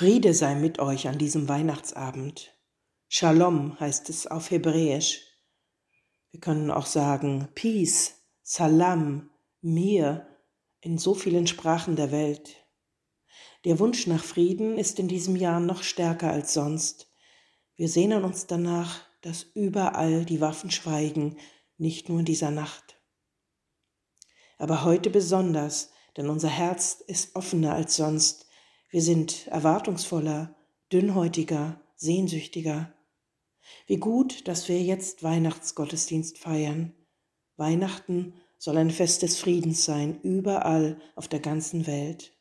Friede sei mit euch an diesem Weihnachtsabend. Shalom heißt es auf Hebräisch. Wir können auch sagen Peace, Salam, Mir in so vielen Sprachen der Welt. Der Wunsch nach Frieden ist in diesem Jahr noch stärker als sonst. Wir sehnen uns danach, dass überall die Waffen schweigen, nicht nur in dieser Nacht. Aber heute besonders, denn unser Herz ist offener als sonst. Wir sind erwartungsvoller, dünnhäutiger, sehnsüchtiger. Wie gut, dass wir jetzt Weihnachtsgottesdienst feiern. Weihnachten soll ein Fest des Friedens sein, überall auf der ganzen Welt.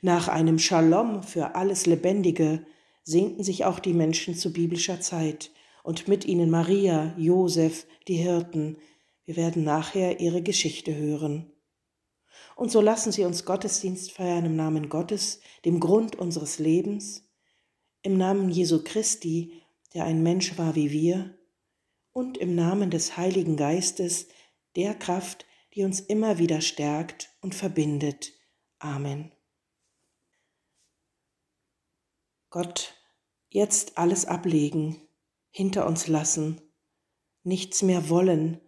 Nach einem Shalom für alles Lebendige sehnten sich auch die Menschen zu biblischer Zeit und mit ihnen Maria, Josef, die Hirten. Wir werden nachher ihre Geschichte hören. Und so lassen Sie uns Gottesdienst feiern im Namen Gottes, dem Grund unseres Lebens, im Namen Jesu Christi, der ein Mensch war wie wir, und im Namen des Heiligen Geistes, der Kraft, die uns immer wieder stärkt und verbindet. Amen. Gott, jetzt alles ablegen, hinter uns lassen, nichts mehr wollen,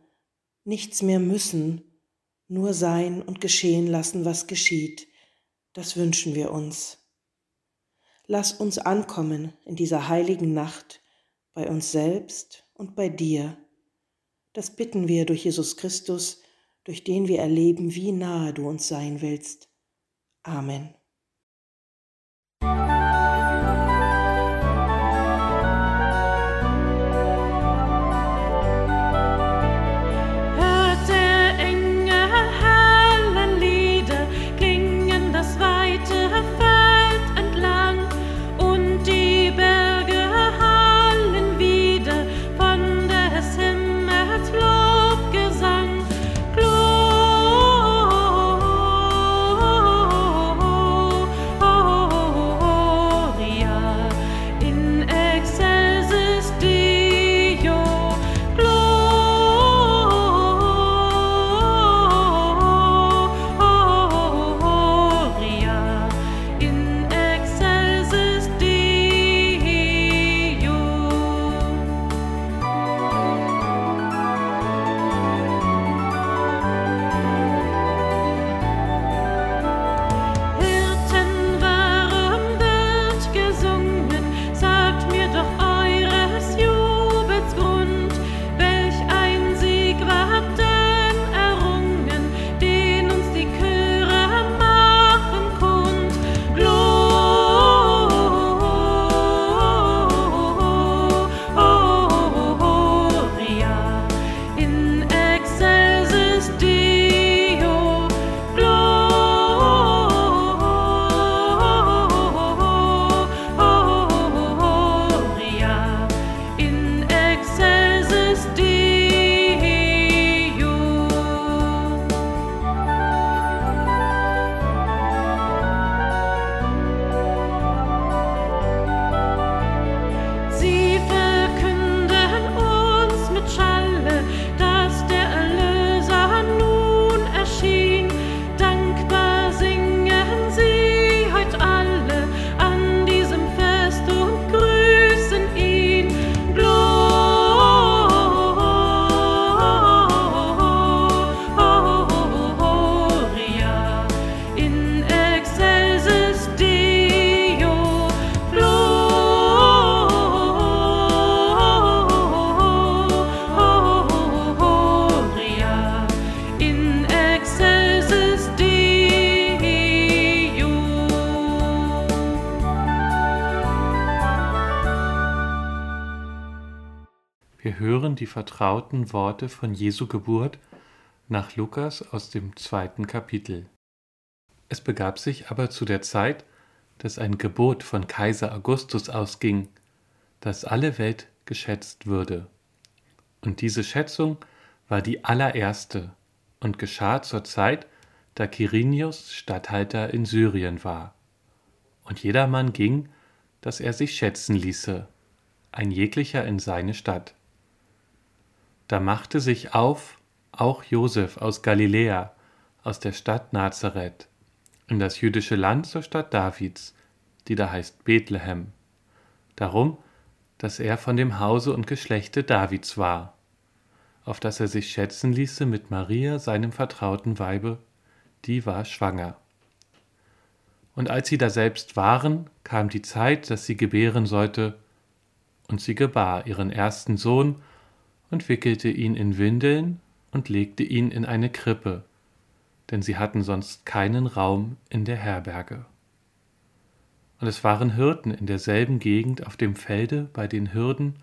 nichts mehr müssen, nur sein und geschehen lassen, was geschieht, das wünschen wir uns. Lass uns ankommen in dieser heiligen Nacht bei uns selbst und bei dir. Das bitten wir durch Jesus Christus, durch den wir erleben, wie nahe du uns sein willst. Amen. Die vertrauten Worte von Jesu Geburt nach Lukas aus dem zweiten Kapitel. Es begab sich aber zu der Zeit, dass ein Gebot von Kaiser Augustus ausging, dass alle Welt geschätzt würde. Und diese Schätzung war die allererste und geschah zur Zeit, da Quirinius Statthalter in Syrien war. Und jedermann ging, dass er sich schätzen ließe, ein jeglicher in seine Stadt. Da machte sich auf auch Josef aus Galiläa, aus der Stadt Nazareth, in das jüdische Land zur Stadt Davids, die da heißt Bethlehem. Darum, dass er von dem Hause und Geschlechte Davids war, auf das er sich schätzen ließe mit Maria, seinem vertrauten Weibe, die war schwanger. Und als sie daselbst waren, kam die Zeit, dass sie gebären sollte, und sie gebar ihren ersten Sohn und wickelte ihn in Windeln und legte ihn in eine Krippe, denn sie hatten sonst keinen Raum in der Herberge. Und es waren Hirten in derselben Gegend auf dem Felde bei den Hürden,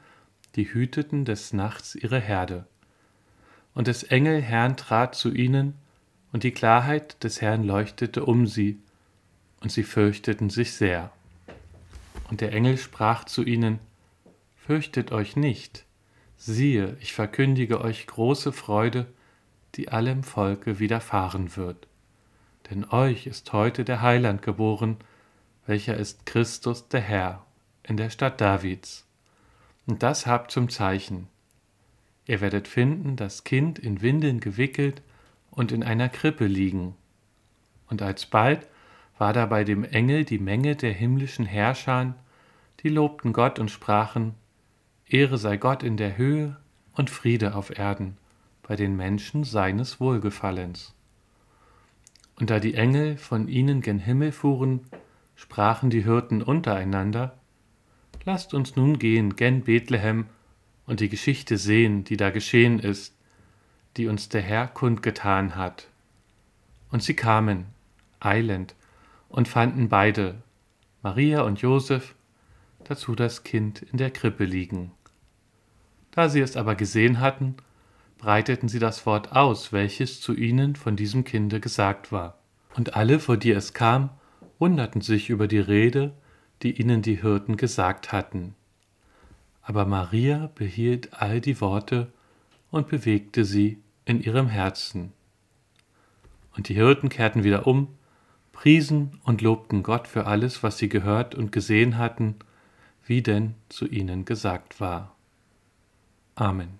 die hüteten des Nachts ihre Herde. Und des Engel Herrn trat zu ihnen, und die Klarheit des Herrn leuchtete um sie, und sie fürchteten sich sehr. Und der Engel sprach zu ihnen, Fürchtet euch nicht, siehe, ich verkündige euch große Freude, die allem Volke widerfahren wird. Denn euch ist heute der Heiland geboren, welcher ist Christus der Herr, in der Stadt Davids. Und das habt zum Zeichen. Ihr werdet finden das Kind in Windeln gewickelt und in einer Krippe liegen. Und alsbald war da bei dem Engel die Menge der himmlischen Herrscher, die lobten Gott und sprachen, Ehre sei Gott in der Höhe und Friede auf Erden bei den Menschen seines Wohlgefallens. Und da die Engel von ihnen gen Himmel fuhren, sprachen die Hirten untereinander, Lasst uns nun gehen gen Bethlehem und die Geschichte sehen, die da geschehen ist, die uns der Herr kundgetan hat. Und sie kamen, eilend, und fanden beide, Maria und Josef, dazu das Kind in der Krippe liegen. Da sie es aber gesehen hatten, breiteten sie das Wort aus, welches zu ihnen von diesem Kinde gesagt war. Und alle, vor die es kam, wunderten sich über die Rede, die ihnen die Hirten gesagt hatten. Aber Maria behielt all die Worte und bewegte sie in ihrem Herzen. Und die Hirten kehrten wieder um, priesen und lobten Gott für alles, was sie gehört und gesehen hatten, wie denn zu ihnen gesagt war. Amen.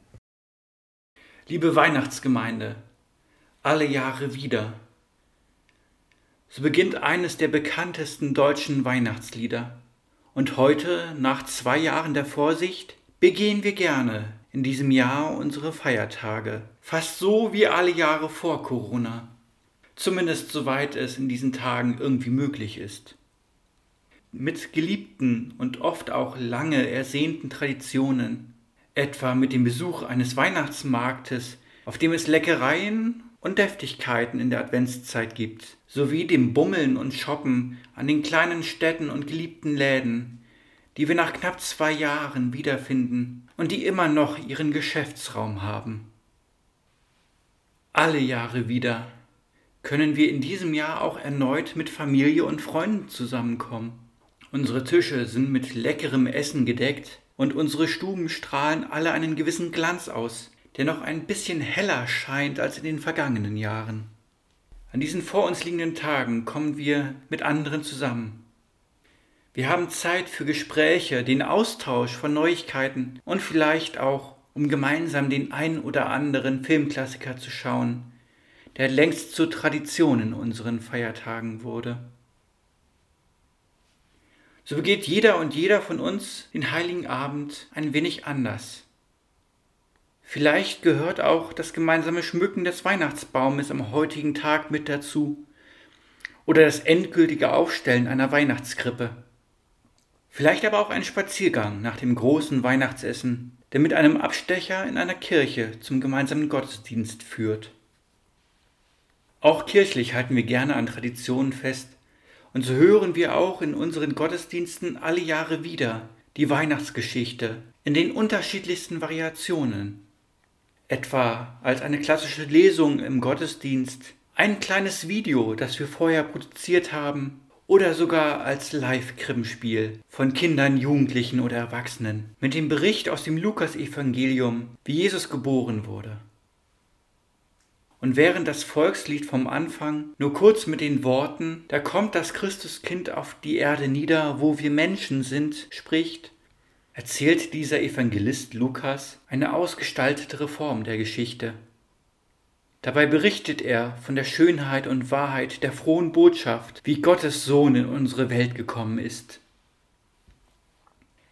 Liebe Weihnachtsgemeinde, alle Jahre wieder so beginnt eines der bekanntesten deutschen Weihnachtslieder. Und heute, nach zwei Jahren der Vorsicht, begehen wir gerne in diesem Jahr unsere Feiertage. Fast so wie alle Jahre vor Corona. Zumindest soweit es in diesen Tagen irgendwie möglich ist. Mit geliebten und oft auch lange ersehnten Traditionen, etwa mit dem Besuch eines Weihnachtsmarktes, auf dem es Leckereien und Deftigkeiten in der Adventszeit gibt, sowie dem Bummeln und Shoppen an den kleinen Städten und geliebten Läden, die wir nach knapp zwei Jahren wiederfinden und die immer noch ihren Geschäftsraum haben. Alle Jahre wieder können wir in diesem Jahr auch erneut mit Familie und Freunden zusammenkommen. Unsere Tische sind mit leckerem Essen gedeckt und unsere Stuben strahlen alle einen gewissen Glanz aus, der noch ein bisschen heller scheint als in den vergangenen Jahren. An diesen vor uns liegenden Tagen kommen wir mit anderen zusammen. Wir haben Zeit für Gespräche, den Austausch von Neuigkeiten und vielleicht auch, um gemeinsam den ein oder anderen Filmklassiker zu schauen, der längst zur Tradition in unseren Feiertagen wurde. So begeht jeder und jeder von uns den heiligen Abend ein wenig anders. Vielleicht gehört auch das gemeinsame Schmücken des Weihnachtsbaumes am heutigen Tag mit dazu oder das endgültige Aufstellen einer Weihnachtskrippe. Vielleicht aber auch ein Spaziergang nach dem großen Weihnachtsessen, der mit einem Abstecher in einer Kirche zum gemeinsamen Gottesdienst führt. Auch kirchlich halten wir gerne an Traditionen fest, und so hören wir auch in unseren Gottesdiensten alle Jahre wieder die Weihnachtsgeschichte in den unterschiedlichsten Variationen etwa als eine klassische Lesung im Gottesdienst, ein kleines Video, das wir vorher produziert haben, oder sogar als Live-Krippenspiel von Kindern, Jugendlichen oder Erwachsenen mit dem Bericht aus dem Lukasevangelium, wie Jesus geboren wurde. Und während das Volkslied vom Anfang nur kurz mit den Worten, da kommt das Christuskind auf die Erde nieder, wo wir Menschen sind, spricht, erzählt dieser Evangelist Lukas eine ausgestaltete Reform der Geschichte. Dabei berichtet er von der Schönheit und Wahrheit der frohen Botschaft, wie Gottes Sohn in unsere Welt gekommen ist.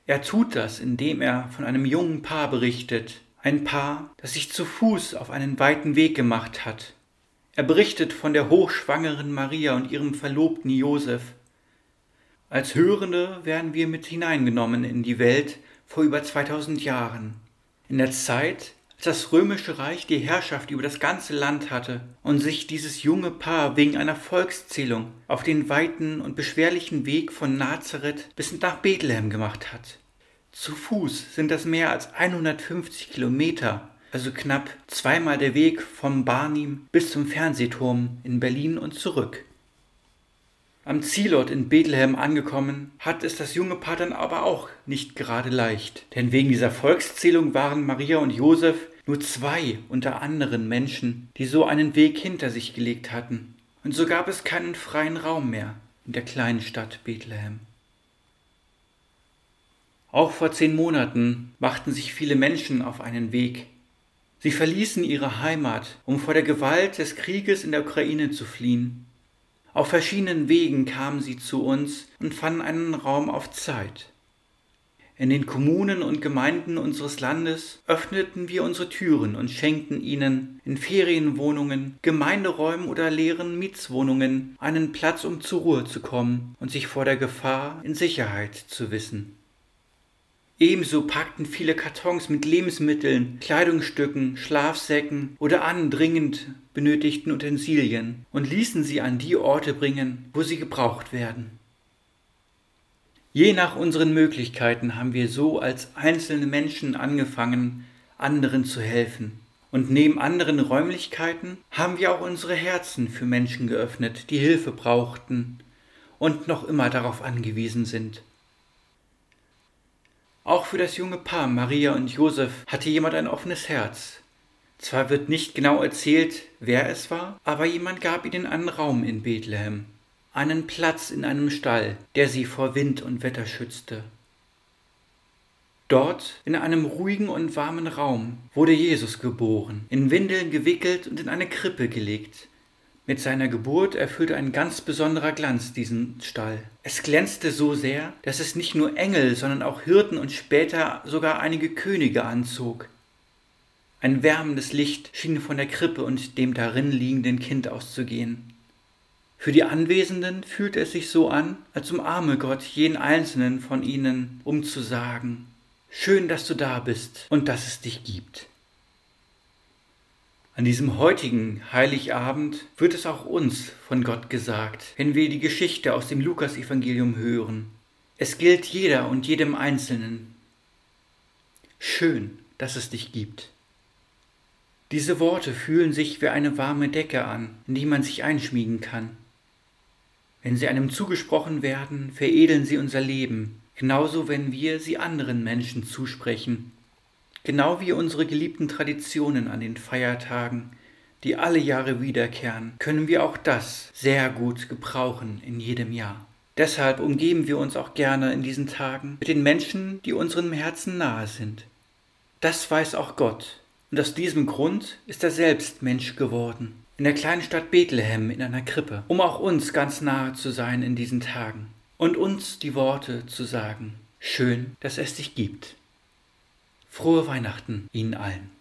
Er tut das, indem er von einem jungen Paar berichtet, ein Paar, das sich zu Fuß auf einen weiten Weg gemacht hat. Er berichtet von der hochschwangeren Maria und ihrem Verlobten Josef. Als Hörende werden wir mit hineingenommen in die Welt vor über 2000 Jahren, in der Zeit, das römische Reich die Herrschaft über das ganze Land hatte und sich dieses junge Paar wegen einer Volkszählung auf den weiten und beschwerlichen Weg von Nazareth bis nach Bethlehem gemacht hat. Zu Fuß sind das mehr als 150 Kilometer, also knapp zweimal der Weg vom Barnim bis zum Fernsehturm in Berlin und zurück. Am Zielort in Bethlehem angekommen, hat es das junge Paar dann aber auch nicht gerade leicht. Denn wegen dieser Volkszählung waren Maria und Josef nur zwei unter anderen Menschen, die so einen Weg hinter sich gelegt hatten. Und so gab es keinen freien Raum mehr in der kleinen Stadt Bethlehem. Auch vor zehn Monaten machten sich viele Menschen auf einen Weg. Sie verließen ihre Heimat, um vor der Gewalt des Krieges in der Ukraine zu fliehen. Auf verschiedenen Wegen kamen sie zu uns und fanden einen Raum auf Zeit. In den Kommunen und Gemeinden unseres Landes öffneten wir unsere Türen und schenkten ihnen in Ferienwohnungen, Gemeinderäumen oder leeren Mietswohnungen einen Platz, um zur Ruhe zu kommen und sich vor der Gefahr in Sicherheit zu wissen. Ebenso packten viele Kartons mit Lebensmitteln, Kleidungsstücken, Schlafsäcken oder anderen dringend benötigten Utensilien und ließen sie an die Orte bringen, wo sie gebraucht werden. Je nach unseren Möglichkeiten haben wir so als einzelne Menschen angefangen, anderen zu helfen. Und neben anderen Räumlichkeiten haben wir auch unsere Herzen für Menschen geöffnet, die Hilfe brauchten und noch immer darauf angewiesen sind. Auch für das junge Paar Maria und Josef hatte jemand ein offenes Herz. Zwar wird nicht genau erzählt, wer es war, aber jemand gab ihnen einen Raum in Bethlehem einen Platz in einem Stall, der sie vor Wind und Wetter schützte. Dort, in einem ruhigen und warmen Raum, wurde Jesus geboren, in Windeln gewickelt und in eine Krippe gelegt. Mit seiner Geburt erfüllte ein ganz besonderer Glanz diesen Stall. Es glänzte so sehr, dass es nicht nur Engel, sondern auch Hirten und später sogar einige Könige anzog. Ein wärmendes Licht schien von der Krippe und dem darin liegenden Kind auszugehen. Für die Anwesenden fühlt es sich so an, als umarme Gott jeden einzelnen von ihnen, um zu sagen, schön, dass du da bist und dass es dich gibt. An diesem heutigen Heiligabend wird es auch uns von Gott gesagt, wenn wir die Geschichte aus dem Lukasevangelium hören. Es gilt jeder und jedem Einzelnen. Schön, dass es dich gibt. Diese Worte fühlen sich wie eine warme Decke an, in die man sich einschmiegen kann. Wenn sie einem zugesprochen werden, veredeln sie unser Leben, genauso wenn wir sie anderen Menschen zusprechen. Genau wie unsere geliebten Traditionen an den Feiertagen, die alle Jahre wiederkehren, können wir auch das sehr gut gebrauchen in jedem Jahr. Deshalb umgeben wir uns auch gerne in diesen Tagen mit den Menschen, die unserem Herzen nahe sind. Das weiß auch Gott, und aus diesem Grund ist er selbst Mensch geworden in der kleinen Stadt Bethlehem in einer Krippe, um auch uns ganz nahe zu sein in diesen Tagen und uns die Worte zu sagen. Schön, dass es dich gibt. Frohe Weihnachten Ihnen allen.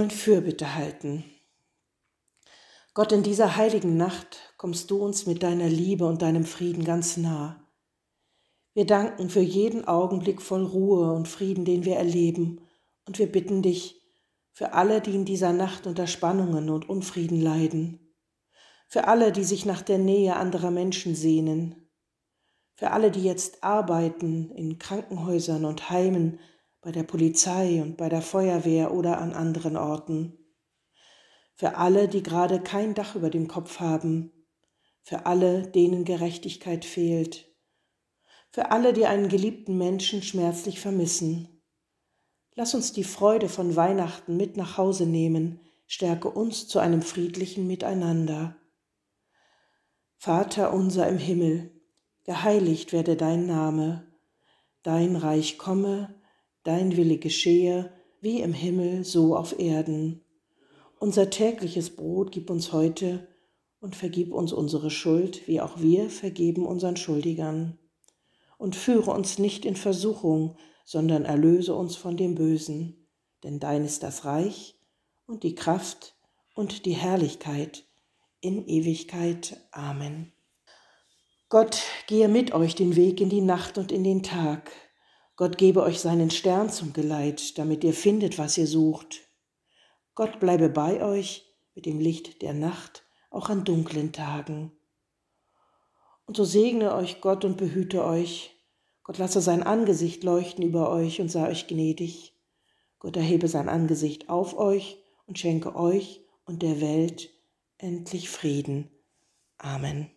Wollen Fürbitte halten. Gott, in dieser heiligen Nacht kommst du uns mit deiner Liebe und deinem Frieden ganz nah. Wir danken für jeden Augenblick voll Ruhe und Frieden, den wir erleben, und wir bitten dich für alle, die in dieser Nacht unter Spannungen und Unfrieden leiden, für alle, die sich nach der Nähe anderer Menschen sehnen, für alle, die jetzt arbeiten in Krankenhäusern und Heimen, bei der Polizei und bei der Feuerwehr oder an anderen Orten. Für alle, die gerade kein Dach über dem Kopf haben. Für alle, denen Gerechtigkeit fehlt. Für alle, die einen geliebten Menschen schmerzlich vermissen. Lass uns die Freude von Weihnachten mit nach Hause nehmen, stärke uns zu einem friedlichen Miteinander. Vater unser im Himmel, geheiligt werde dein Name, dein Reich komme, dein Wille geschehe, wie im Himmel, so auf Erden. Unser tägliches Brot gib uns heute und vergib uns unsere Schuld, wie auch wir vergeben unseren Schuldigern. Und führe uns nicht in Versuchung, sondern erlöse uns von dem Bösen. Denn dein ist das Reich und die Kraft und die Herrlichkeit in Ewigkeit. Amen. Gott gehe mit euch den Weg in die Nacht und in den Tag Gott gebe euch seinen Stern zum Geleit, damit ihr findet, was ihr sucht. Gott bleibe bei euch mit dem Licht der Nacht, auch an dunklen Tagen. Und so segne euch Gott und behüte euch. Gott lasse sein Angesicht leuchten über euch und sei euch gnädig. Gott erhebe sein Angesicht auf euch und schenke euch und der Welt endlich Frieden. Amen.